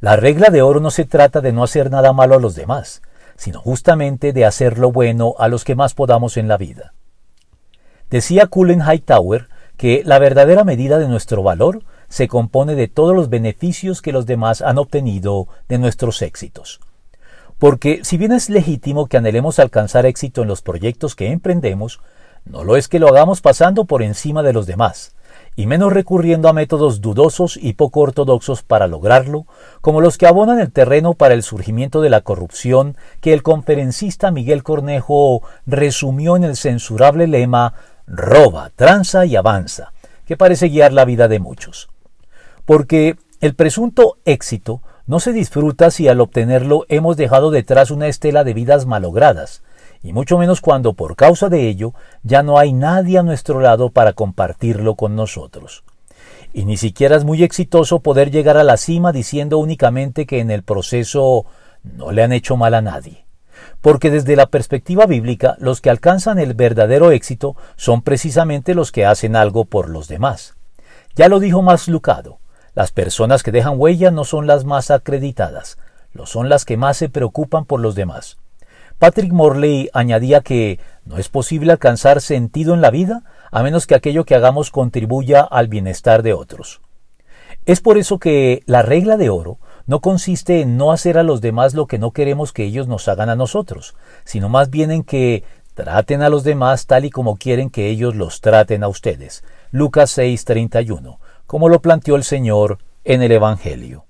La regla de oro no se trata de no hacer nada malo a los demás, sino justamente de hacer lo bueno a los que más podamos en la vida. Decía Cullen Hightower que la verdadera medida de nuestro valor se compone de todos los beneficios que los demás han obtenido de nuestros éxitos. Porque si bien es legítimo que anhelemos alcanzar éxito en los proyectos que emprendemos, no lo es que lo hagamos pasando por encima de los demás, y menos recurriendo a métodos dudosos y poco ortodoxos para lograrlo, como los que abonan el terreno para el surgimiento de la corrupción que el conferencista Miguel Cornejo resumió en el censurable lema roba, tranza y avanza, que parece guiar la vida de muchos. Porque el presunto éxito no se disfruta si al obtenerlo hemos dejado detrás una estela de vidas malogradas, y mucho menos cuando por causa de ello ya no hay nadie a nuestro lado para compartirlo con nosotros. Y ni siquiera es muy exitoso poder llegar a la cima diciendo únicamente que en el proceso no le han hecho mal a nadie. Porque desde la perspectiva bíblica, los que alcanzan el verdadero éxito son precisamente los que hacen algo por los demás. Ya lo dijo más Lucado, las personas que dejan huella no son las más acreditadas, lo son las que más se preocupan por los demás. Patrick Morley añadía que no es posible alcanzar sentido en la vida a menos que aquello que hagamos contribuya al bienestar de otros. Es por eso que la regla de oro no consiste en no hacer a los demás lo que no queremos que ellos nos hagan a nosotros, sino más bien en que traten a los demás tal y como quieren que ellos los traten a ustedes. Lucas 6:31, como lo planteó el Señor en el Evangelio.